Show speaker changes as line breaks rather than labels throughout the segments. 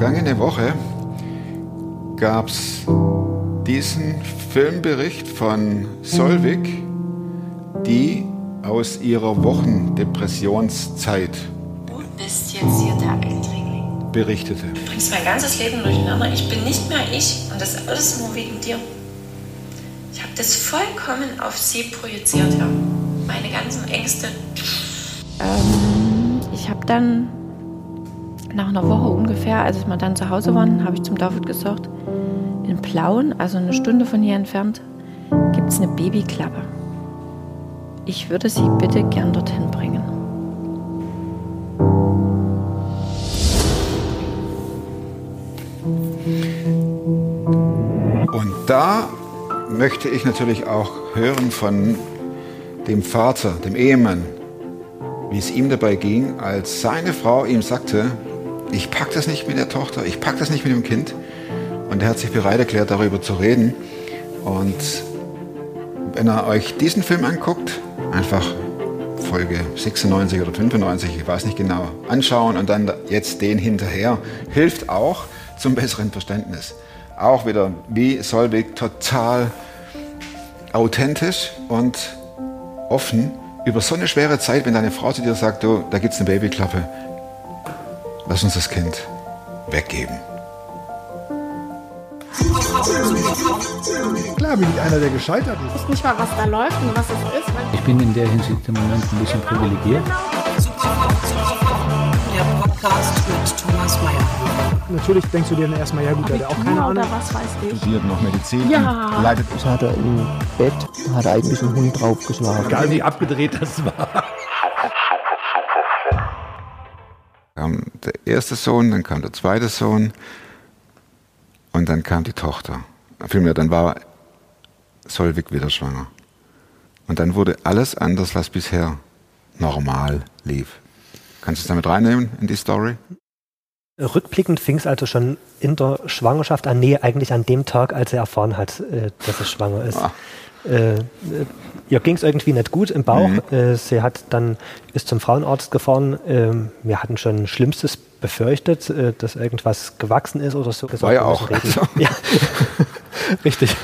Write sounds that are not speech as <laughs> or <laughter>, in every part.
Vergangene Woche gab es diesen Filmbericht von Solvik, die aus ihrer Wochendepressionszeit
Du bist jetzt hier der Eindringling.
berichtete.
Du bringst mein ganzes Leben durcheinander. Ich bin nicht mehr ich und das alles nur wegen dir. Ich habe das vollkommen auf sie projiziert, ja. Meine ganzen Ängste.
Ähm, ich habe dann nach einer Woche ungefähr, als wir dann zu Hause waren, habe ich zum David gesagt, in Plauen, also eine Stunde von hier entfernt, gibt es eine Babyklappe. Ich würde sie bitte gern dorthin bringen.
Und da möchte ich natürlich auch hören von dem Vater, dem Ehemann, wie es ihm dabei ging, als seine Frau ihm sagte, ich pack das nicht mit der Tochter, ich pack das nicht mit dem Kind. Und er hat sich bereit erklärt, darüber zu reden. Und wenn ihr euch diesen Film anguckt, einfach Folge 96 oder 95, ich weiß nicht genau, anschauen und dann jetzt den hinterher, hilft auch zum besseren Verständnis. Auch wieder wie Solvik total authentisch und offen über so eine schwere Zeit, wenn deine Frau zu dir sagt, du, da gibt's eine Babyklappe, lass uns das Kind weggeben.
Klar bin ich einer, der gescheitert ist.
Ich weiß nicht mal, was da läuft und was es ist.
Ich bin in der Hinsicht im Moment ein bisschen privilegiert.
Der Podcast mit Thomas Mayer.
Natürlich denkst du dir dann erstmal, ja gut, der hat auch keine Ahnung.
oder was weiß ich.
Studiert noch Medizin,
Ja.
leitet
Das hat er im Bett, hat er eigentlich einen Hund draufgeschlagen.
Egal wie abgedreht das war.
Kam der erste Sohn, dann kam der zweite Sohn und dann kam die Tochter. Vielmehr, dann war Solvik wieder schwanger. Und dann wurde alles anders, was bisher normal lief. Kannst du es damit reinnehmen in die Story?
Rückblickend fing es also schon in der Schwangerschaft an, nee, eigentlich an dem Tag, als er erfahren hat, äh, dass er schwanger ist.
Ah.
Äh, äh, ihr ging es irgendwie nicht gut im Bauch.
Mhm.
Äh, sie hat dann ist zum Frauenarzt gefahren. Ähm, wir hatten schon Schlimmstes befürchtet, äh, dass irgendwas gewachsen ist oder so.
War ja auch.
Reden. Ja. <laughs> Richtig.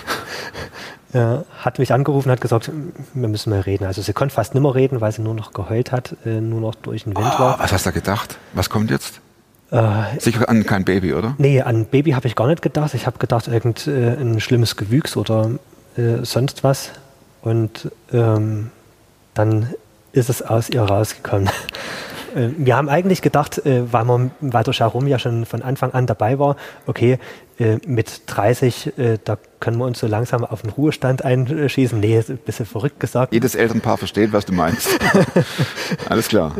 Ja, hat mich angerufen, hat gesagt, wir müssen mal reden. Also sie konnte fast nimmer reden, weil sie nur noch geheult hat, äh, nur noch durch den Wind
Ah,
war.
was hast du gedacht? Was kommt jetzt?
Äh,
Sicher an kein Baby, oder?
Nee, an Baby habe ich gar nicht gedacht. Ich habe gedacht, irgend äh, ein schlimmes Gewüchs oder äh, sonst was. Und ähm, dann ist es aus ihr rausgekommen. <laughs> Äh, Wir haben eigentlich gedacht, äh, weil, man, weil der Sharum ja schon von Anfang an dabei war, okay, äh, mit 30, äh, da können wir uns so langsam auf den Ruhestand einschießen. Nee, ist ein bisschen verrückt gesagt.
Jedes Elternpaar versteht, was du meinst. <laughs> Alles klar.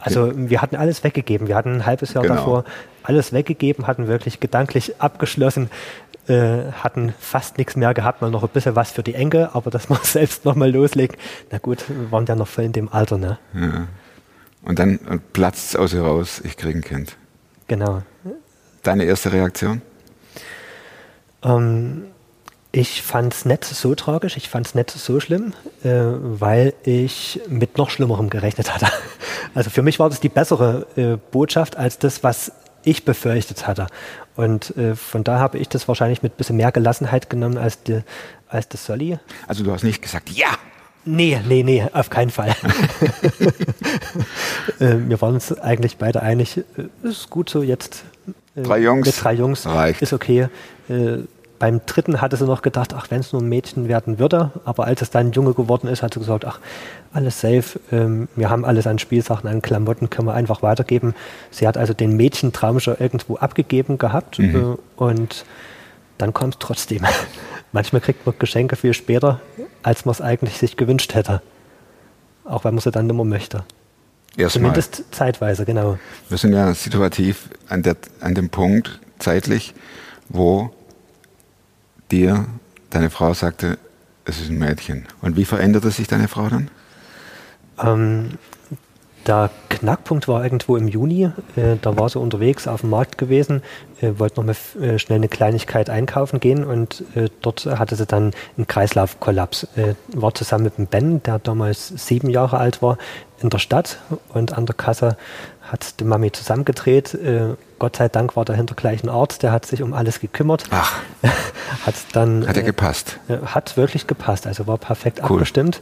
Also wir hatten alles weggegeben. Wir hatten ein halbes Jahr
Genau.
davor alles weggegeben, hatten wirklich gedanklich abgeschlossen, hatten fast nichts mehr gehabt, mal noch ein bisschen was für die Enkel, aber dass <laughs> wir selbst nochmal loslegen, na gut, wir waren ja noch voll in dem Alter, ne?
Ja. Und dann platzt es aus ihr raus, ich kriege ein Kind.
Genau.
Deine erste Reaktion?
Ähm, ich fand es nicht so tragisch, ich fand es nicht so schlimm, äh, weil ich mit noch Schlimmerem gerechnet hatte. <laughs> Also für mich war das die bessere äh, Botschaft als das, was ich befürchtet hatte. Und äh, von da habe ich das wahrscheinlich mit ein bisschen mehr Gelassenheit genommen als, die, als das Solly.
Also du hast nicht gesagt, ja,
Nee, nee, nee, auf keinen Fall. <laughs> äh, wir waren uns eigentlich beide einig, äh, ist gut so jetzt. Äh,
Drei Jungs
Mit drei Jungs
reicht.
ist okay. Beim dritten hatte sie noch gedacht, ach, wenn es nur ein Mädchen werden würde. Aber als es dann ein Junge geworden ist, hat sie gesagt, ach, alles safe. Ähm, wir haben alles an Spielsachen, an Klamotten, können wir einfach weitergeben. Sie hat also den Mädchentraum schon irgendwo abgegeben gehabt.
Mhm.
Und dann kommt es trotzdem. <laughs> Manchmal kriegt man Geschenke viel später, als man es eigentlich sich gewünscht hätte. Auch wenn man sie dann nicht mehr möchte.
erstmal.
Zumindest zeitweise, genau.
Wir sind ja situativ an, der, an dem Punkt zeitlich, wo dir deine Frau sagte, es ist ein Mädchen. Und wie veränderte sich deine Frau dann?
Ähm, der Knackpunkt war irgendwo im Juni. Äh, da war sie unterwegs auf dem Markt gewesen, äh, wollte noch mal äh, schnell eine Kleinigkeit einkaufen gehen und äh, dort hatte sie dann einen Kreislaufkollaps. Äh, war zusammen mit dem Ben, der damals sieben Jahre alt war, in der Stadt und an der Kasse hat die Mami zusammengedreht äh, Gott sei Dank war dahinter gleich ein Arzt, der hat sich um alles gekümmert.
Ach, <laughs>
hat dann
hat er gepasst.
Hat wirklich gepasst, also war perfekt
Cool.
abgestimmt.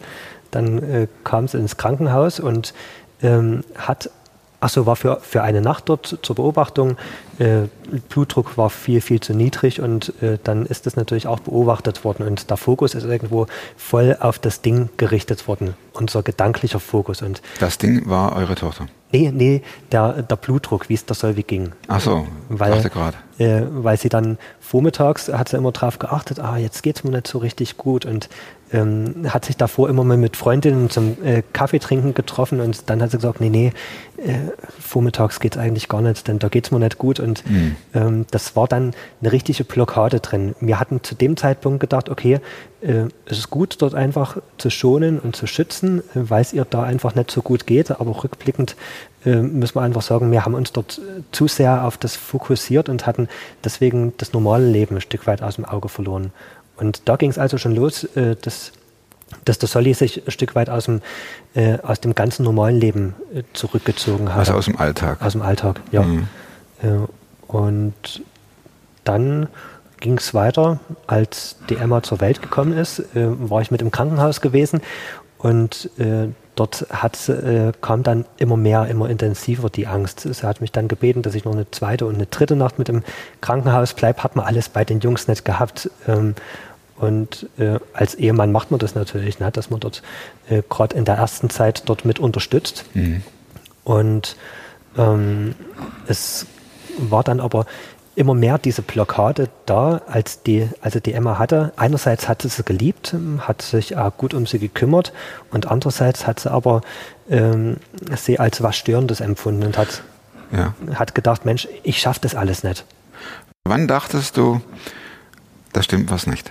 Dann kam sie ins Krankenhaus und ähm, hat, achso, war für, für eine Nacht dort zur Beobachtung. Äh, Blutdruck war viel, viel zu niedrig und äh, dann ist das natürlich auch beobachtet worden und der Fokus ist irgendwo voll auf das Ding gerichtet worden, unser gedanklicher Fokus. Und
Das Ding war eure Tochter.
nee, nee, der, der Blutdruck, wie es der Solvi ging.
Ach so,
Weil-
dachte gerade.
äh, weil sie dann vormittags hat sie immer drauf geachtet, ah, jetzt geht's mir nicht so richtig gut und ähm, hat sich davor immer mal mit Freundinnen zum äh, Kaffee trinken getroffen und dann hat sie gesagt, nee, nee, äh, vormittags geht's eigentlich gar nicht, denn da geht's mir nicht gut und ähm, das war dann eine richtige Blockade drin. Wir hatten zu dem Zeitpunkt gedacht, okay, äh, es ist gut, dort einfach zu schonen und zu schützen, äh, weil es ihr da einfach nicht so gut geht, aber rückblickend äh, müssen wir einfach sagen, wir haben uns dort äh, zu sehr auf das fokussiert und hatten deswegen das normale Leben ein Stück weit aus dem Auge verloren. Und da ging es also schon los, äh, dass, dass der Solly sich ein Stück weit aus dem, äh, aus dem ganzen normalen Leben äh, zurückgezogen hat.
Also aus dem Alltag.
Aus dem Alltag, ja.
Mhm.
Äh, und dann ging es weiter, als die Emma zur Welt gekommen ist, äh, war ich mit im Krankenhaus gewesen und äh, dort hat, äh, kam dann immer mehr, immer intensiver die Angst. Sie hat mich dann gebeten, dass ich noch eine zweite und eine dritte Nacht mit im Krankenhaus bleibe. Hat man alles bei den Jungs nicht gehabt. Ähm, und äh, als Ehemann macht man das natürlich, ne, dass man dort äh, gerade in der ersten Zeit dort mit unterstützt. Und ähm, es war dann aber immer mehr diese Blockade da, als die, also die Emma hatte. Einerseits hat sie sie geliebt, hat sich auch gut um sie gekümmert und andererseits hat sie aber ähm, sie als was Störendes empfunden und hat,
Ja.
hat gedacht, Mensch, ich schaffe das alles nicht.
Wann dachtest du, da stimmt was nicht?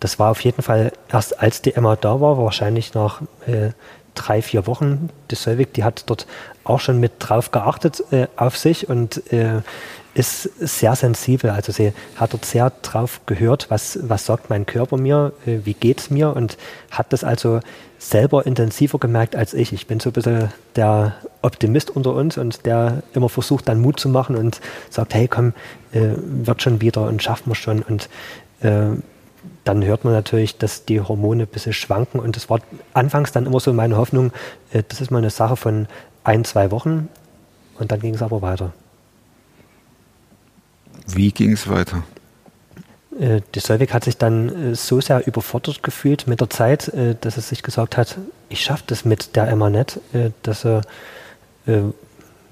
Das war auf jeden Fall erst als die Emma da war, wahrscheinlich nach äh, drei, vier Wochen. Die Solvik, die hat dort auch schon mit drauf geachtet äh, auf sich und äh, ist sehr sensibel. Also sie hat dort sehr drauf gehört, was, was sagt mein Körper mir, äh, wie geht's mir und hat das also selber intensiver gemerkt als ich. Ich bin so ein bisschen der Optimist unter uns und der immer versucht, dann Mut zu machen und sagt, hey komm, äh, wird schon wieder und schaffen wir schon. Und äh, dann hört man natürlich, dass die Hormone ein bisschen schwanken. Und das war anfangs dann immer so meine Hoffnung, äh, das ist mal eine Sache von ein, zwei Wochen. Und dann ging es aber weiter.
Wie ging es weiter?
Äh, Die Solveig hat sich dann äh, so sehr überfordert gefühlt mit der Zeit, dass sie sich gesagt hat, ich schaffe das mit der Emma nicht, dass sie äh,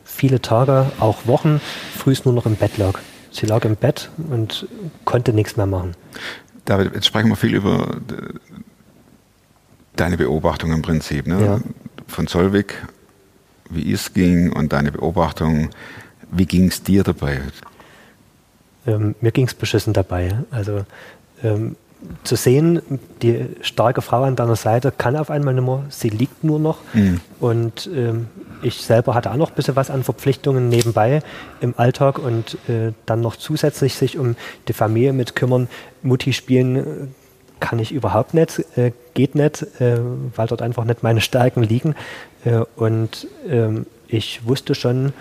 viele Tage, auch Wochen, frühst nur noch im Bett lag. Sie lag im Bett und konnte nichts mehr machen.
David, jetzt sprechen wir viel über äh, deine Beobachtung im Prinzip. Ne?
Ja.
Von Solvik, wie es ging und deine Beobachtung. Wie ging es dir dabei?
Ähm, mir ging es beschissen dabei. Also ähm, zu sehen, die starke Frau an deiner Seite kann auf einmal nicht mehr, sie liegt nur noch. Und ähm, ich selber hatte auch noch ein bisschen was an Verpflichtungen nebenbei im Alltag und äh, dann noch zusätzlich sich um die Familie mit kümmern. Mutti spielen äh, kann ich überhaupt nicht, äh, geht nicht, äh, weil dort einfach nicht meine Stärken liegen. Äh, und ähm, ich wusste schon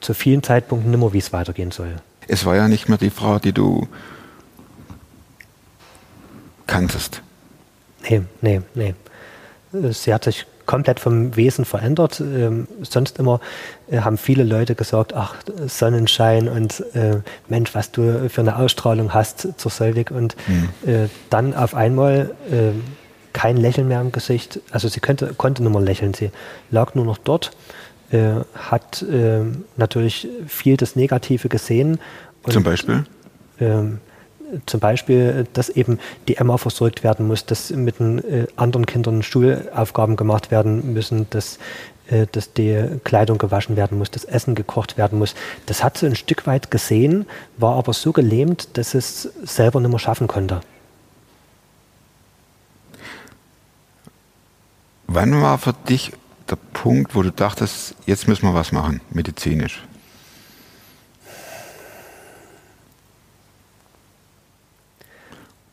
zu vielen Zeitpunkten nicht mehr, wie es weitergehen soll.
Es war ja nicht mehr die Frau, die du kanntest.
Nee, nee, nee. Äh, Sie hat sich komplett vom Wesen verändert. Ähm, sonst immer äh, haben viele Leute gesagt, ach, Sonnenschein und äh, Mensch, was du für eine Ausstrahlung hast zur Solvik. Und äh, dann auf einmal äh, kein Lächeln mehr im Gesicht. Also sie könnte, konnte nur mal lächeln. Sie lag nur noch dort, äh, hat natürlich viel das Negative gesehen. Und,
Zum Beispiel?
Zum Beispiel, dass eben die Emma versorgt werden muss, dass mit den äh, anderen Kindern Schulaufgaben gemacht werden müssen, dass, äh, dass die Kleidung gewaschen werden muss, das Essen gekocht werden muss. Das hat sie ein Stück weit gesehen, war aber so gelähmt, dass es selber nicht mehr schaffen konnte.
Wann war für dich der Punkt, wo du dachtest, jetzt müssen wir was machen, medizinisch?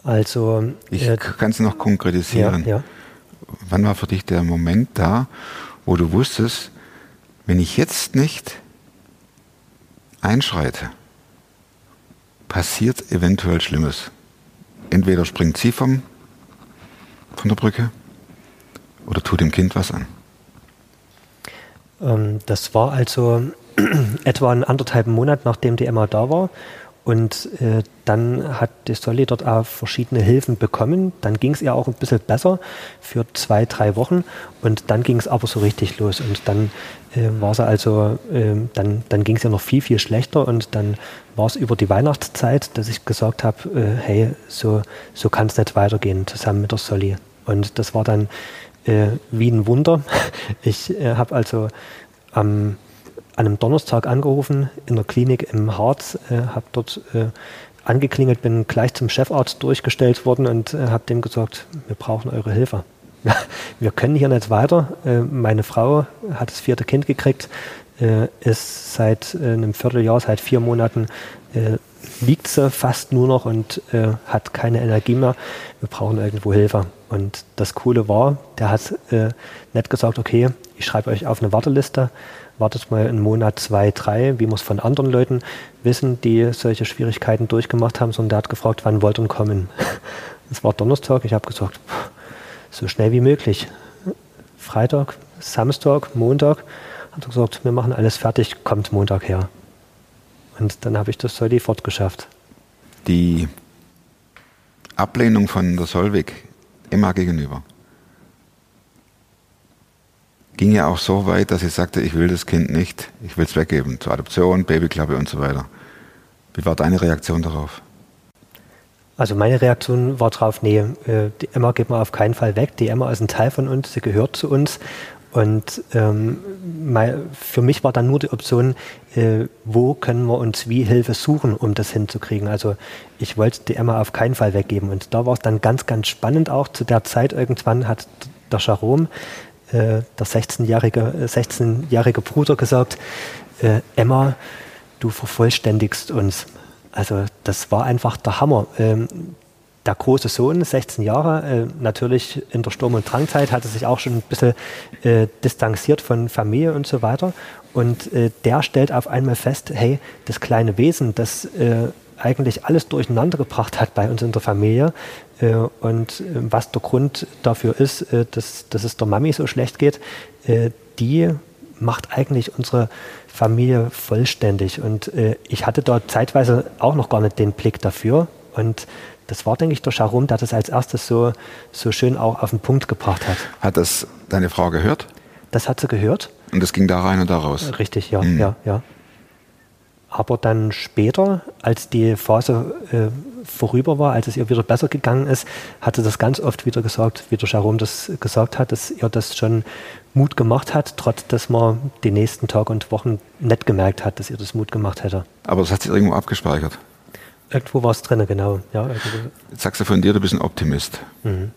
Also,
Ich
äh,
kann es noch konkretisieren.
ja, ja.
Wann war für dich der Moment da, wo du wusstest, wenn ich jetzt nicht einschreite, passiert eventuell Schlimmes. Entweder springt sie vom, von der Brücke oder tut dem Kind was an.
Ähm, das war also <clears throat> etwa einen anderthalb Monat, nachdem die Emma da war. Und äh, dann hat die Solly dort auch verschiedene Hilfen bekommen. Dann ging es ihr auch ein bisschen besser für zwei, drei Wochen. Und dann ging es aber so richtig los. Und dann äh, war sie also, äh, dann, dann ging es ihr noch viel, viel schlechter. Und dann war es über die Weihnachtszeit, dass ich gesagt habe, äh, hey, so, so kann es nicht weitergehen, zusammen mit der Solly. Und das war dann äh, wie ein Wunder. <laughs> Ich äh, habe also am an einem Donnerstag angerufen in der Klinik im Harz, äh, habe dort äh, angeklingelt, bin gleich zum Chefarzt durchgestellt worden und äh, habe dem gesagt, wir brauchen eure Hilfe. <laughs> wir können hier nicht weiter. Äh, meine Frau hat das vierte Kind gekriegt, äh, ist seit äh, einem Vierteljahr, seit vier Monaten liegt sie fast nur noch und hat keine Energie mehr. Wir brauchen irgendwo Hilfe. Und das Coole war, der hat nicht gesagt, okay, ich schreibe euch auf eine Warteliste, wartet mal einen Monat, zwei, drei, wie es von anderen Leuten wissen, die solche Schwierigkeiten durchgemacht haben, sondern der hat gefragt, wann wollt ihr kommen? <laughs> Es war Donnerstag, ich habe gesagt, so schnell wie möglich. Freitag, Samstag, Montag, hat er gesagt, wir machen alles fertig, kommt Montag her. Und dann habe ich das Soldi fortgeschafft.
Die Ablehnung von der Solvig Emma gegenüber ging ja auch so weit, dass sie sagte, ich will das Kind nicht, ich will es weggeben, zur Adoption, Babyklappe und so weiter. Wie war deine Reaktion darauf?
Also meine Reaktion war darauf, nee, äh, die Emma geht man auf keinen Fall weg. Die Emma ist ein Teil von uns, sie gehört zu uns. Und ähm, für mich war dann nur die Option, äh, wo können wir uns wie Hilfe suchen, um das hinzukriegen. Also ich wollte die Emma auf keinen Fall weggeben. Und da war es dann ganz, ganz spannend auch. Zu der Zeit irgendwann hat der Jerome äh, der 16-jährige 16 äh, Bruder gesagt, äh, Emma, du vervollständigst uns. Also das war einfach der Hammer. Ähm, der große Sohn, 16 Jahre, äh, natürlich in der Sturm- und Drangzeit, hatte sich auch schon ein bisschen äh, distanziert von Familie und so weiter. Und äh, der stellt auf einmal fest, hey, das kleine Wesen, das eigentlich alles durcheinander gebracht hat bei uns in der Familie, äh, und äh, was der Grund dafür ist, äh, dass, dass es der Mami so schlecht geht, die macht eigentlich unsere Familie vollständig. Und ich hatte dort zeitweise auch noch gar nicht den Blick dafür. Und das war, denke ich, der Charum, der das als erstes so, so schön auch auf den Punkt gebracht hat.
Hat das deine Frau gehört?
Das hat sie gehört.
Und das ging da rein und da raus?
Richtig, ja, mhm. ja, ja. Aber dann später, als die Phase äh, vorüber war, als es ihr wieder besser gegangen ist, hat sie das ganz oft wieder gesagt, wie der Jerome das gesagt hat, dass ihr das schon Mut gemacht hat, trotz dass man die nächsten Tage und Wochen nicht gemerkt hat, dass ihr das Mut gemacht hätte.
Aber das hat sich irgendwo abgespeichert?
Irgendwo war es drin, genau. Ja,
Jetzt sagst du von dir, du bist ein Optimist. Mhm.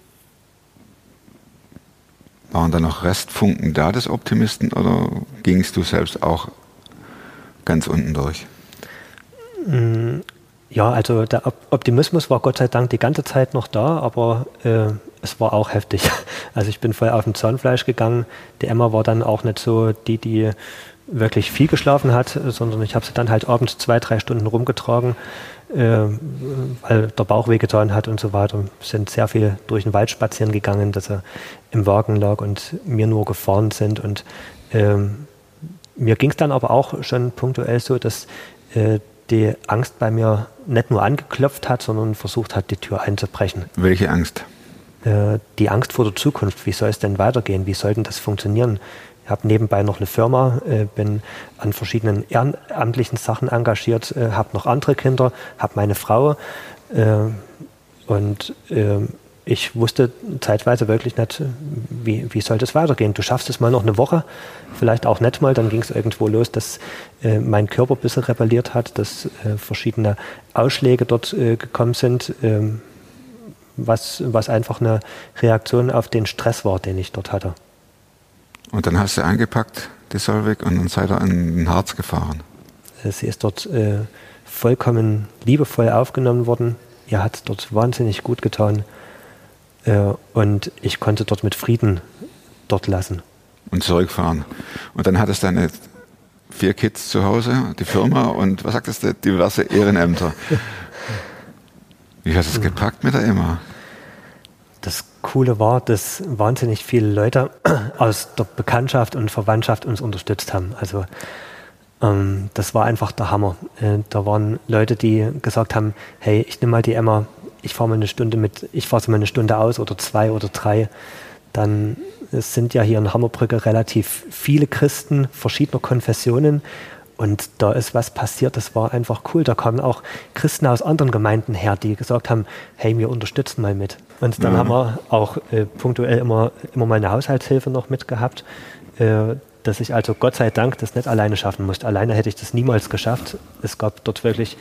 Waren da noch Restfunken da des Optimisten oder gingst du selbst auch ganz unten durch?
Mm, ja, also der Optimismus war Gott sei Dank die ganze Zeit noch da, aber äh, es war auch heftig. <laughs> Also ich bin voll auf dem Zahnfleisch gegangen. Die Emma war dann auch nicht so die, die wirklich viel geschlafen hat, sondern ich habe sie dann halt abends zwei, drei Stunden rumgetragen, weil der Bauch wehgetan hat und so weiter. Sind sehr viel durch den Wald spazieren gegangen, dass er im Wagen lag und mir nur gefahren sind und ähm, mir ging es dann aber auch schon punktuell so, dass äh, die Angst bei mir nicht nur angeklopft hat, sondern versucht hat, die Tür einzubrechen.
Welche Angst?
Äh, die Angst vor der Zukunft. Wie soll es denn weitergehen? Wie soll denn das funktionieren? Habe nebenbei noch eine Firma, äh, bin an verschiedenen ehrenamtlichen Sachen engagiert, äh, habe noch andere Kinder, habe meine Frau äh, und ähm, ich wusste zeitweise wirklich nicht, wie, wie soll das weitergehen. Du schaffst es mal noch eine Woche, vielleicht auch nicht mal, dann ging es irgendwo los, dass äh, mein Körper ein bisschen rebelliert hat, dass äh, verschiedene Ausschläge dort äh, gekommen sind, ähm, was, was einfach eine Reaktion auf den Stress war, den ich dort hatte.
Und dann hast du eingepackt, die Solvig, und dann seid ihr an den Harz gefahren.
Äh, sie ist dort äh, vollkommen liebevoll aufgenommen worden. Ihr hat dort wahnsinnig gut getan. Äh, und ich konnte dort mit Frieden dort lassen.
Und zurückfahren. Und dann hattest du deine vier Kids zu Hause, die Firma und was sagtest du, diverse Ehrenämter. <laughs> Wie hast du es gepackt mit der Emma?
Das Coole war, dass wahnsinnig viele Leute <clears throat> aus der Bekanntschaft und Verwandtschaft uns unterstützt haben. Also ähm, das war einfach der Hammer. Äh, da waren Leute, die gesagt haben, hey, ich nehme mal die Emma, ich fahre mal eine Stunde mit, ich fahre sie mal eine Stunde aus oder zwei oder drei. Dann es sind ja hier in Hammerbrücke relativ viele Christen verschiedener Konfessionen und da ist was passiert, das war einfach cool. Da kamen auch Christen aus anderen Gemeinden her, die gesagt haben, hey, wir unterstützen mal mit. Und dann
Mhm.
haben wir auch äh, punktuell immer, immer mal eine Haushaltshilfe noch mitgehabt, äh, dass ich also Gott sei Dank das nicht alleine schaffen musste. Alleine hätte ich das niemals geschafft. Es gab dort wirklich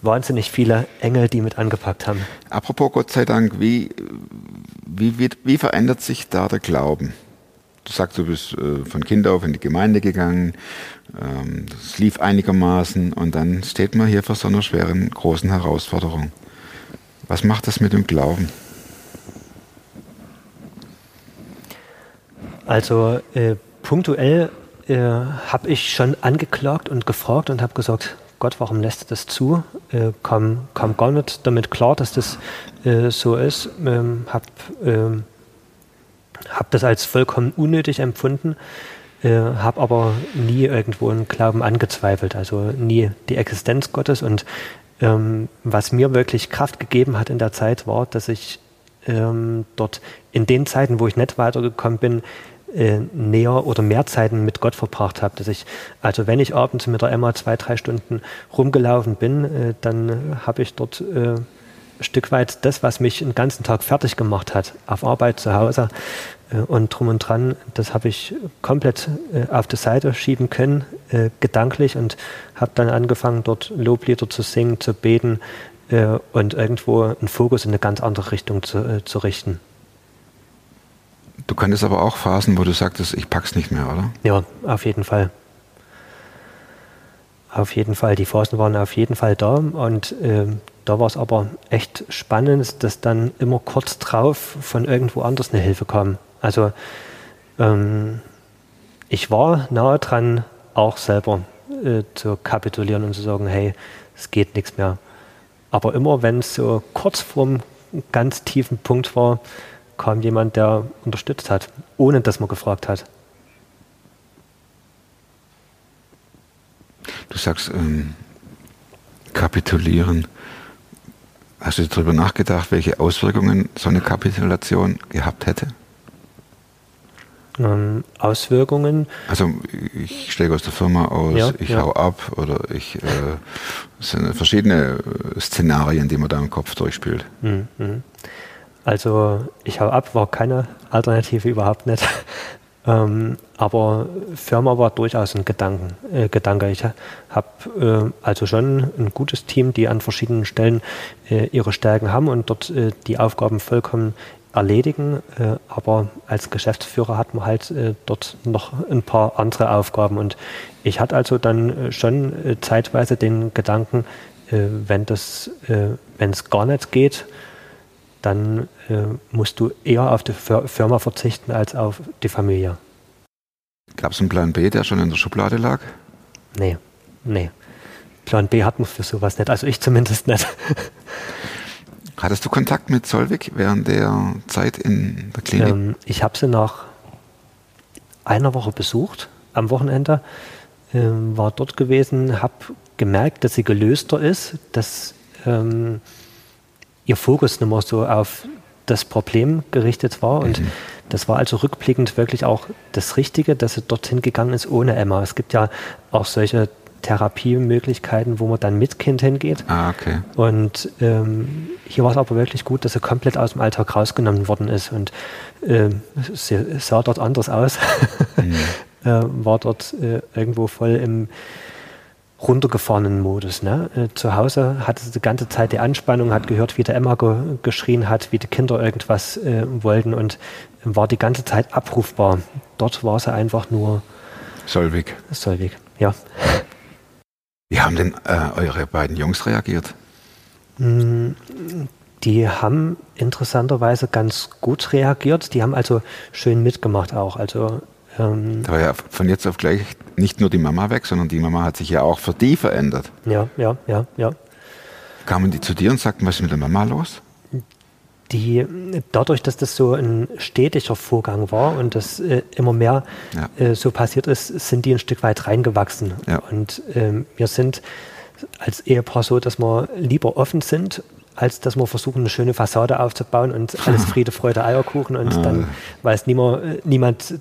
wahnsinnig viele Engel, die mit angepackt haben.
Apropos Gott sei Dank, wie, wie, wie, wie verändert sich da der Glauben? Du sagst, du bist äh, von Kind auf in die Gemeinde gegangen, ähm, das lief einigermaßen und dann steht man hier vor so einer schweren, großen Herausforderung. Was macht das mit dem Glauben?
Also äh, punktuell äh, habe ich schon angeklagt und gefragt und habe gesagt, Gott, warum lässt du das zu? Äh, kam, kam gar nicht damit klar, dass das äh, so ist. Ähm, habe ähm, hab das als vollkommen unnötig empfunden, äh, habe aber nie irgendwo einen Glauben angezweifelt, also nie die Existenz Gottes. Und ähm, was mir wirklich Kraft gegeben hat in der Zeit, war, dass ich ähm, dort in den Zeiten, wo ich nicht weitergekommen bin, äh, näher oder mehr Zeiten mit Gott verbracht habe. Dass ich, also wenn ich abends mit der Emma zwei, drei Stunden rumgelaufen bin, äh, dann habe ich dort äh, Stück weit das, was mich den ganzen Tag fertig gemacht hat, auf Arbeit, zu Hause äh, und drum und dran, das habe ich komplett äh, auf die Seite schieben können, äh, gedanklich und habe dann angefangen, dort Loblieder zu singen, zu beten äh, und irgendwo einen Fokus in eine ganz andere Richtung zu, äh, zu richten.
Du kanntest aber auch Phasen, wo du sagtest, ich pack's nicht mehr, oder?
Ja, auf jeden Fall. Auf jeden Fall. Die Phasen waren auf jeden Fall da und ähm, da war es aber echt spannend, dass dann immer kurz drauf von irgendwo anders eine Hilfe kam. Also ähm, ich war nahe dran, auch selber äh, zu kapitulieren und zu sagen, hey, es geht nichts mehr. Aber immer wenn es so kurz vorm ganz tiefen Punkt war, kam jemand, der unterstützt hat, ohne dass man gefragt hat.
Du sagst, ähm, kapitulieren. Hast du darüber nachgedacht, welche Auswirkungen so eine Kapitulation gehabt hätte?
Ähm, Auswirkungen.
Also ich steige aus der Firma aus,
Ja,
ich
ja.
hau ab oder ich äh, es sind verschiedene Szenarien, die man da im Kopf durchspielt.
Mhm, mhm. Also ich hau ab, war keine Alternative überhaupt nicht. Ähm, aber Firma war durchaus ein Gedanken, äh, Gedanke. Ich habe äh, also schon ein gutes Team, die an verschiedenen Stellen äh, ihre Stärken haben und dort äh, die Aufgaben vollkommen erledigen. Äh, aber als Geschäftsführer hat man halt äh, dort noch ein paar andere Aufgaben. Und ich hatte also dann schon zeitweise den Gedanken, wenn das, wenn es gar nicht geht, dann äh, musst du eher auf die Fir Firma verzichten als auf die Familie.
Gab es einen Plan B, der schon in der Schublade lag?
Nee, nee. Plan B hat man für sowas nicht, also ich zumindest nicht. <laughs>
Hattest du Kontakt mit Solvik während der Zeit in der Klinik?
Ähm, ich habe sie nach einer Woche besucht, am Wochenende, ähm, war dort gewesen, habe gemerkt, dass sie gelöster ist, dass ähm, ihr Fokus nicht mehr so auf das Problem gerichtet war. Und das war also rückblickend wirklich auch das Richtige, dass sie dorthin gegangen ist ohne Emma. Es gibt ja auch solche Therapiemöglichkeiten, wo man dann mit Kind hingeht.
Ah, okay.
Und ähm, hier war es aber wirklich gut, dass sie komplett aus dem Alltag rausgenommen worden ist. Und ähm, sie sah dort anders aus, <laughs> äh, war dort äh, irgendwo voll im runtergefahrenen Modus. Ne? Äh, zu Hause hatte sie die ganze Zeit die Anspannung, hat gehört, wie der Emma ge geschrien hat, wie die Kinder irgendwas äh, wollten und war die ganze Zeit abrufbar. Dort war sie einfach nur
Solvik.
Solvik. Ja.
Wie haben denn äh, eure beiden Jungs reagiert?
Mm, Die haben interessanterweise ganz gut reagiert. Die haben also schön mitgemacht auch. Also ähm,
Da war ja von jetzt auf gleich nicht nur die Mama weg, sondern die Mama hat sich ja auch für die verändert.
ja, ja, ja, ja.
Kamen die zu dir und sagten, was ist mit der Mama los?
Die dadurch, dass das so ein stetiger Vorgang war und das äh, immer mehr
Ja.
äh, so passiert ist, sind die ein Stück weit reingewachsen.
Ja.
Und ähm, wir sind als Ehepaar so, dass wir lieber offen sind, als dass wir versuchen, eine schöne Fassade aufzubauen und alles <laughs> Friede, Freude, Eierkuchen und dann weiß niemand, äh, niemand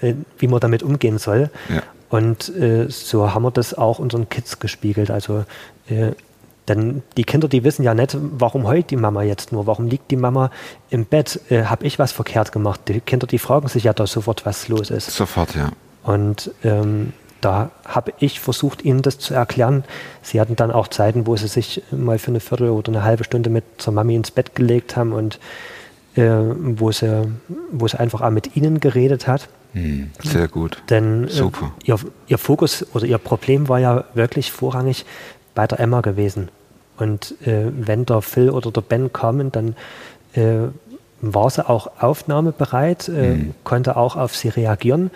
äh, wie man damit umgehen soll.
Ja.
Und äh, so haben wir das auch unseren Kids gespiegelt. Also äh, denn die Kinder, die wissen ja nicht, warum heult die Mama jetzt nur, warum liegt die Mama im Bett, äh, habe ich was verkehrt gemacht. Die Kinder, die fragen sich ja da sofort, was los ist.
Sofort, ja.
Und ähm, da habe ich versucht, ihnen das zu erklären. Sie hatten dann auch Zeiten, wo sie sich mal für eine Viertel oder eine halbe Stunde mit zur Mami ins Bett gelegt haben und äh, wo, sie, wo sie einfach auch mit ihnen geredet hat.
Hm, sehr gut.
Denn äh, ihr, ihr Fokus oder ihr Problem war ja wirklich vorrangig bei der Emma gewesen. Und äh, wenn der Phil oder der Ben kamen, dann äh, war sie auch aufnahmebereit, äh, konnte auch auf sie reagieren,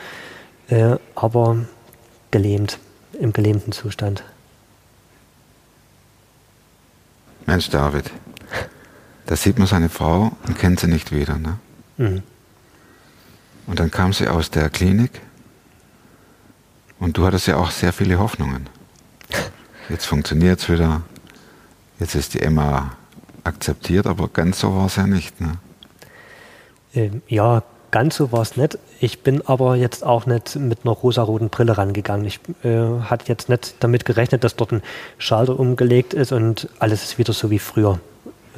äh, aber gelähmt, im gelähmten Zustand.
Mensch, David, da sieht man seine Frau und kennt sie nicht wieder. Ne?
Mhm.
Und dann kam sie aus der Klinik und du hattest ja auch sehr viele Hoffnungen. Jetzt funktioniert es wieder, jetzt ist die Emma akzeptiert, aber ganz so war es ja nicht. Ne?
Ähm, ja, ganz so war es nicht. Ich bin aber jetzt auch nicht mit einer rosaroten Brille rangegangen. Ich äh, hatte jetzt nicht damit gerechnet, dass dort ein Schalter umgelegt ist und alles ist wieder so wie früher.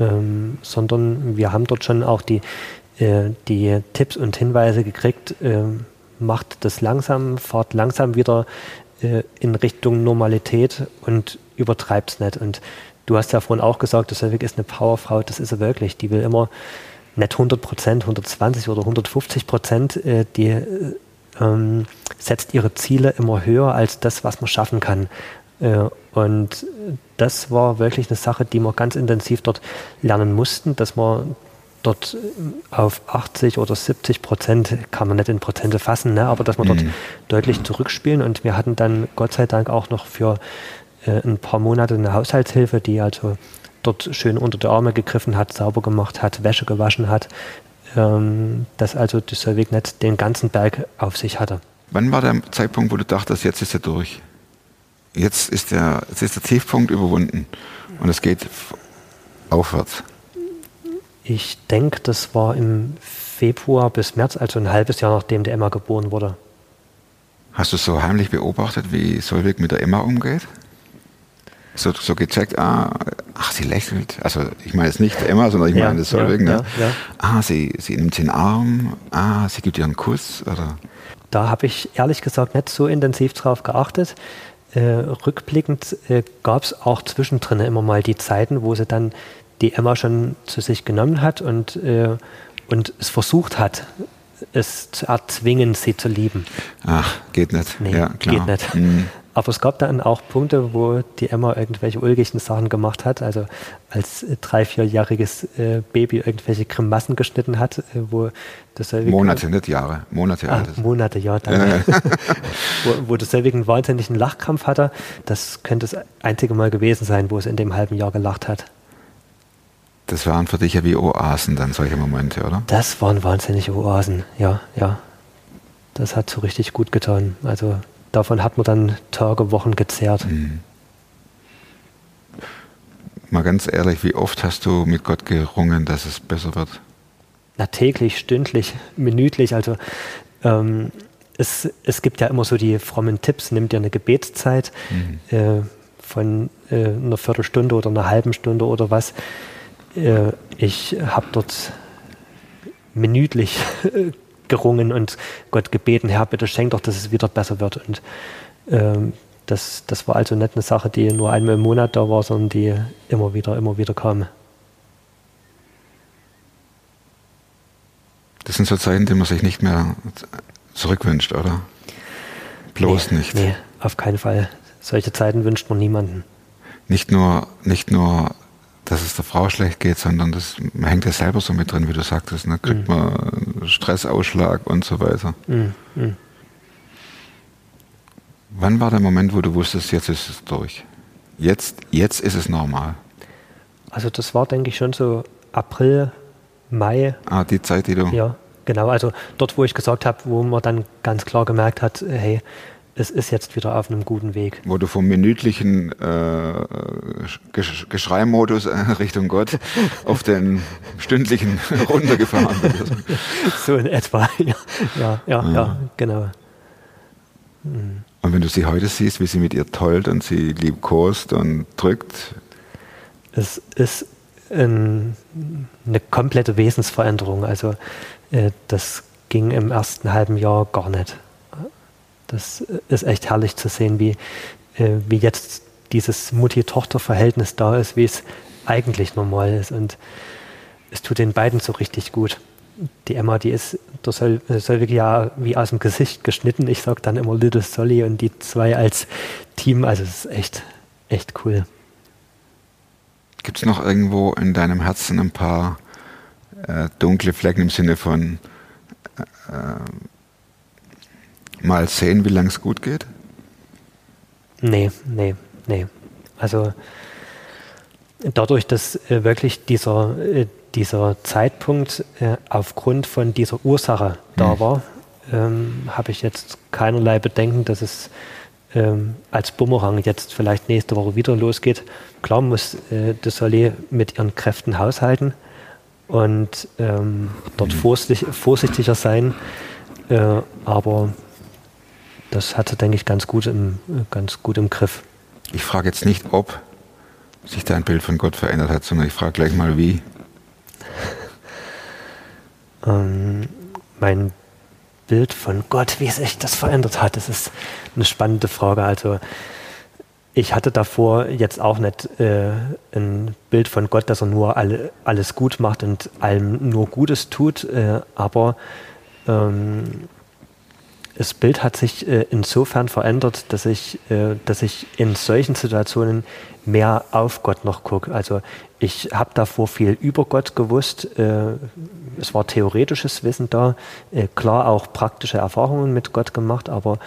Ähm, sondern wir haben dort schon auch die, äh, die Tipps und Hinweise gekriegt, ähm, macht das langsam, fahrt langsam wieder äh, in Richtung Normalität und übertreibt es nicht. Und du hast ja vorhin auch gesagt, Selvig ist eine Powerfrau, das ist sie wirklich. Die will immer nicht 100 Prozent, 120 oder 150 Prozent, äh, die äh, ähm, setzt ihre Ziele immer höher als das, was man schaffen kann. Äh, und das war wirklich eine Sache, die wir ganz intensiv dort lernen mussten, dass wir dort äh, auf 80 oder 70 Prozent, kann man nicht in Prozente fassen, ne, aber dass wir dort deutlich zurückspielen. Und wir hatten dann Gott sei Dank auch noch für äh, ein paar Monate eine Haushaltshilfe, die also dort schön unter die Arme gegriffen hat, sauber gemacht hat, Wäsche gewaschen hat, ähm, dass also die Solvig nicht den ganzen Berg auf sich hatte.
Wann war der Zeitpunkt, wo du dachtest, jetzt ist er durch? Jetzt ist der, jetzt ist der Tiefpunkt überwunden und es geht aufwärts.
Ich denke, das war im Februar bis März, also ein halbes Jahr nachdem der Emma geboren wurde.
Hast du so heimlich beobachtet, wie Solveig mit der Emma umgeht? So, so gecheckt, ah, ach, sie lächelt. Also ich meine jetzt nicht Emma, sondern ich
Ja,
meine Solveig.
ja,
ne?
ja, ja.
Ah, sie, sie nimmt den Arm. Ah, sie gibt ihr einen Kuss. Oder?
Da habe ich ehrlich gesagt nicht so intensiv drauf geachtet. Äh, rückblickend äh, gab es auch zwischendrin immer mal die Zeiten, wo sie dann die Emma schon zu sich genommen hat und, äh, und es versucht hat, es zu erzwingen, sie zu lieben.
Ach, geht nicht.
Nee,
ja, klar.
geht nicht.
Mhm.
Aber es gab dann auch Punkte, wo die Emma irgendwelche ulgigen Sachen gemacht hat. Also als drei-, vierjähriges äh, Baby irgendwelche Grimassen geschnitten hat, äh, wo das Selvig-
Monate, nicht Jahre. Monate
Ah,
alt.
Monate, ja. Dann, <laughs> wo, wo das Selvig einen wahnsinnigen Lachkrampf hatte. Das könnte das einzige Mal gewesen sein, wo es in dem halben Jahr gelacht hat.
Das waren für dich ja wie Oasen dann solche Momente, oder?
Das waren wahnsinnige Oasen, ja, ja. Das hat so richtig gut getan. Also davon hat man dann Tage, Wochen gezehrt.
Mhm. Mal ganz ehrlich, wie oft hast du mit Gott gerungen, dass es besser wird?
Na, täglich, stündlich, minütlich. Also ähm, es, es gibt ja immer so die frommen Tipps, nimm dir eine Gebetszeit äh, von äh, einer Viertelstunde oder einer halben Stunde oder was. Äh, ich habe dort minütlich <laughs> gerungen und Gott gebeten, Herr, bitte schenk doch, dass es wieder besser wird. Und ähm, das, das war also nicht eine Sache, die nur einmal im Monat da war, sondern die immer wieder, immer wieder kam.
Das sind so Zeiten, die man sich nicht mehr zurückwünscht, oder? Bloß
nee,
nicht.
Nee, auf keinen Fall. Solche Zeiten wünscht man niemanden.
Nicht nur, nicht nur dass es der Frau schlecht geht, sondern das hängt ja selber so mit drin, wie du sagtest. Ne? Kriegt man Stressausschlag und so weiter.
Mhm. Mhm.
Wann war der Moment, wo du wusstest, jetzt ist es durch? Jetzt, jetzt ist es normal.
Also das war, denke ich, schon so April, Mai.
Ah, die Zeit, die du.
Ja, genau. Also dort, wo ich gesagt habe, wo man dann ganz klar gemerkt hat, hey, es ist jetzt wieder auf einem guten Weg.
Wo du vom minütlichen äh, Gesch Geschreimodus äh, <laughs> Richtung Gott <laughs> auf den stündlichen <laughs> runtergefahren bist.
So in etwa, ja, ja, ja, ja. ja genau.
Mhm. Und wenn du sie heute siehst, wie sie mit ihr tollt und sie liebkost und drückt.
Es ist ein, eine komplette Wesensveränderung. Also äh, das ging im ersten halben Jahr gar nicht. Das ist echt herrlich zu sehen, wie, äh, wie jetzt dieses Mutti-Tochter-Verhältnis da ist, wie es eigentlich normal ist. Und es tut den beiden so richtig gut. Die Emma, die ist, soll, soll wirklich ja wie aus dem Gesicht geschnitten. Ich sage dann immer Little Solly und die zwei als Team. Also es ist echt, echt cool.
Gibt es noch irgendwo in deinem Herzen ein paar äh, dunkle Flecken im Sinne von äh, mal sehen, wie lange es gut geht?
Nee, nee, nee. Also dadurch, dass äh, wirklich dieser, äh, dieser Zeitpunkt äh, aufgrund von dieser Ursache da mhm. war, ähm, habe ich jetzt keinerlei Bedenken, dass es ähm, als Bumerang jetzt vielleicht nächste Woche wieder losgeht. Klar muss äh, das Solé mit ihren Kräften haushalten und ähm, dort mhm. vorsichtig, vorsichtiger sein, äh, aber das hat sie, denke ich, ganz gut im, ganz gut im Griff.
Ich frage jetzt nicht, ob sich dein Bild von Gott verändert hat, sondern ich frage gleich mal, wie.
Ähm, mein Bild von Gott, wie sich das verändert hat, das ist eine spannende Frage. Also ich hatte davor jetzt auch nicht äh, ein Bild von Gott, dass er nur alle, alles gut macht und allem nur Gutes tut, äh, aber ähm, das Bild hat sich äh, insofern verändert, dass ich, äh, dass ich in solchen Situationen mehr auf Gott noch gucke. Also ich habe davor viel über Gott gewusst. Äh, es war theoretisches Wissen da, äh, klar auch praktische Erfahrungen mit Gott gemacht, aber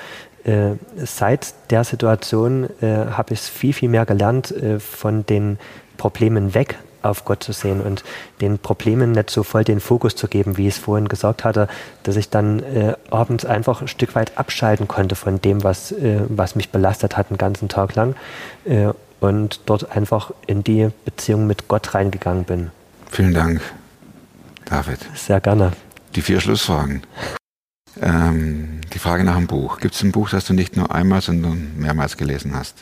äh, seit der Situation äh, habe ich viel, viel mehr gelernt, von den Problemen weg auf Gott zu sehen und den Problemen nicht so voll den Fokus zu geben, wie ich es vorhin gesagt hatte, dass ich dann äh, abends einfach ein Stück weit abschalten konnte von dem, was, äh, was mich belastet hat, den ganzen Tag lang äh, und dort einfach in die Beziehung mit Gott reingegangen bin.
Vielen Dank, David.
Sehr gerne.
Die vier Schlussfragen. Ähm, die Frage nach dem Buch. Gibt es ein Buch, das du nicht nur einmal, sondern mehrmals gelesen hast?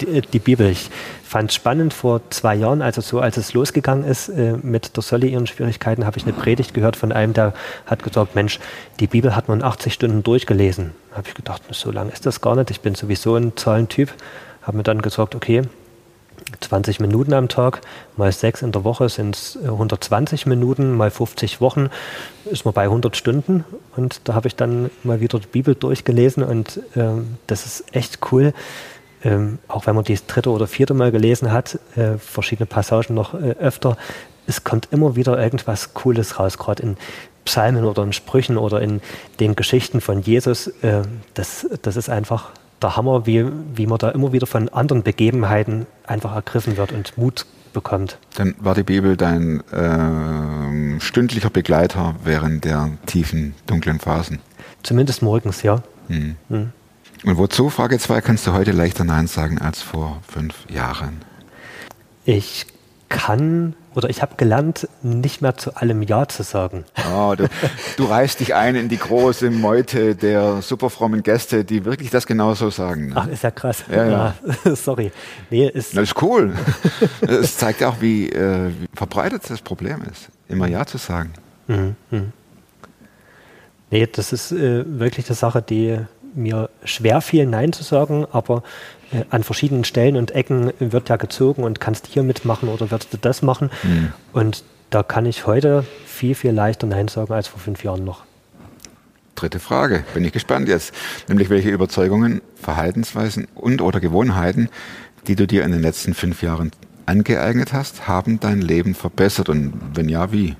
Die, äh, die Bibel. Ich fand spannend vor zwei Jahren, also so als es losgegangen ist äh, mit der Solly ihren Schwierigkeiten, habe ich eine Predigt gehört von einem, der hat gesagt, Mensch, die Bibel hat man 80 Stunden durchgelesen. Habe ich gedacht, so lange ist das gar nicht. Ich bin sowieso ein Zahlentyp. Habe mir dann gesagt, okay, 20 Minuten am Tag, mal sechs in der Woche sind es 120 Minuten, mal 50 Wochen ist man bei 100 Stunden. Und da habe ich dann mal wieder die Bibel durchgelesen und äh, das ist echt cool, ähm, auch wenn man die das dritte oder vierte Mal gelesen hat, äh, verschiedene Passagen noch äh, öfter, es kommt immer wieder irgendwas Cooles raus, gerade in Psalmen oder in Sprüchen oder in den Geschichten von Jesus. Äh, das, das ist einfach der Hammer, wie, wie man da immer wieder von anderen Begebenheiten einfach ergriffen wird und Mut bekommt.
Dann war die Bibel dein äh, stündlicher Begleiter während der tiefen, dunklen Phasen.
Zumindest morgens, ja. Hm.
Hm. Und wozu, Frage 2, kannst du heute leichter Nein sagen als vor fünf Jahren?
Ich kann oder ich habe gelernt, nicht mehr zu allem Ja zu sagen.
Oh, du, du reißt dich ein in die große Meute der superfrommen Gäste, die wirklich das genauso sagen.
Ne? Ach, ist ja krass.
Ja, ja.
ja <laughs> sorry. Nee, ist
das ist cool. <laughs> Es zeigt auch, wie, äh, wie, verbreitet das Problem ist, immer Ja zu sagen. Mhm. mhm.
Nee, das ist äh, wirklich eine Sache, die mir schwer fiel, Nein zu sagen, aber äh, an verschiedenen Stellen und Ecken wird ja gezogen und kannst hier mitmachen oder wirst du das machen. Mhm. Und da kann ich heute viel, viel leichter Nein sagen als vor fünf Jahren noch.
Dritte Frage, bin ich gespannt jetzt. Nämlich welche Überzeugungen, Verhaltensweisen und oder Gewohnheiten, die du dir in den letzten fünf Jahren angeeignet hast, haben dein Leben verbessert und wenn ja, wie?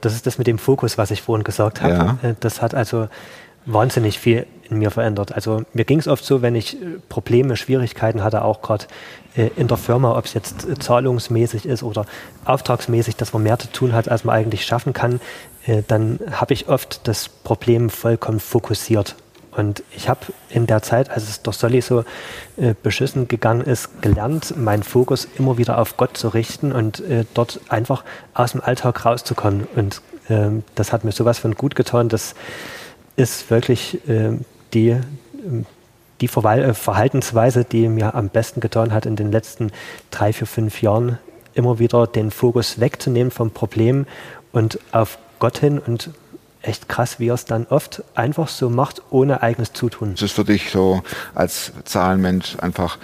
Das ist das mit dem Fokus, was ich vorhin gesagt habe.
Ja.
Äh, Das hat also wahnsinnig viel in mir verändert. Also mir ging es oft so, wenn ich äh, Probleme, Schwierigkeiten hatte, auch gerade äh, in der Firma, ob es jetzt äh, zahlungsmäßig ist oder auftragsmäßig, dass man mehr zu tun hat, als man eigentlich schaffen kann, äh, dann habe ich oft das Problem vollkommen fokussiert. Und ich habe in der Zeit, als es durch Solly so äh, beschissen gegangen ist, gelernt, meinen Fokus immer wieder auf Gott zu richten und äh, dort einfach aus dem Alltag rauszukommen. Und ähm, das hat mir sowas von gut getan. Das ist wirklich ähm, die, ähm, die äh, Verhaltensweise, die mir am besten getan hat in den letzten drei, vier, fünf Jahren, immer wieder den Fokus wegzunehmen vom Problem und auf Gott hin und echt krass, wie er es dann oft einfach so macht, ohne eigenes Zutun.
Es ist für dich so als Zahlenmensch einfach,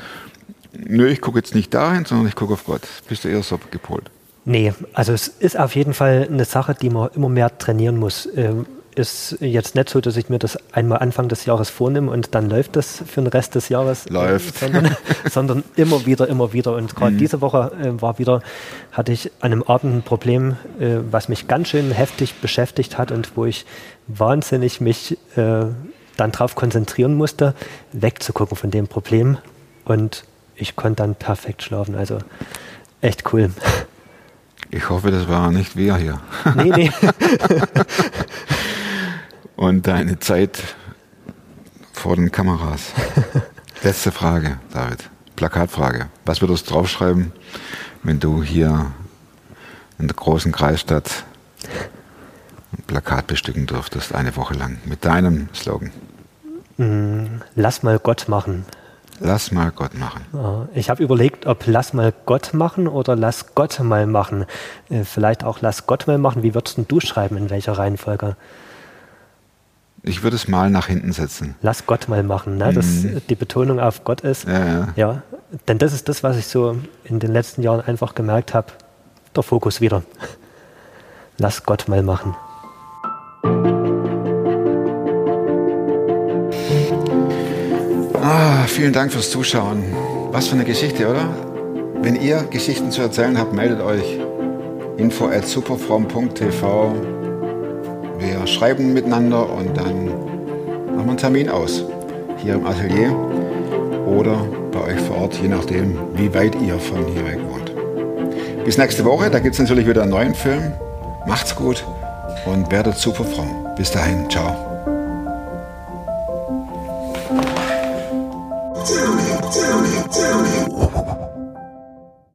nö, ich gucke jetzt nicht dahin, sondern ich gucke auf Gott. Bist du eher so gepolt?
Nee, also es ist auf jeden Fall eine Sache, die man immer mehr trainieren muss. Ähm, ist jetzt nicht so, dass ich mir das einmal Anfang des Jahres vornehme und dann läuft das für den Rest des Jahres. äh,
Läuft.
Sondern, <laughs> sondern immer wieder, immer wieder. Und gerade diese Woche äh, war wieder, hatte ich an einem Abend ein Problem, äh, was mich ganz schön heftig beschäftigt hat und wo ich wahnsinnig mich äh, dann darauf konzentrieren musste, wegzugucken von dem Problem. Und ich konnte dann perfekt schlafen. Also echt cool.
Ich hoffe, das war nicht wir hier.
Nee, nee. <laughs>
Und deine Zeit vor den Kameras. <laughs> Letzte Frage, David. Plakatfrage. Was würdest du draufschreiben, wenn du hier in der großen Kreisstadt ein Plakat bestücken dürftest, eine Woche lang, mit deinem Slogan?
Lass mal Gott machen.
Lass mal Gott machen.
Ich habe überlegt, ob lass mal Gott machen oder lass Gott mal machen. Äh, Vielleicht auch lass Gott mal machen. Wie würdest du schreiben, in welcher Reihenfolge?
Ich würde es mal nach hinten setzen.
Lass Gott mal machen, ne? dass die Betonung auf Gott ist.
Ja, ja.
Ja, denn das ist das, was ich so in den letzten Jahren einfach gemerkt habe. Der Fokus wieder. Lass Gott mal machen.
Ah, vielen Dank fürs Zuschauen. Was für eine Geschichte, oder? Wenn ihr Geschichten zu erzählen habt, meldet euch. info at superfrom.tv. Wir schreiben miteinander und dann machen wir einen Termin aus. Hier im Atelier oder bei euch vor Ort, je nachdem, wie weit ihr von hier weg wohnt. Bis nächste Woche, da gibt es natürlich wieder einen neuen Film. Macht's gut und werdet super fromm. Bis dahin, ciao.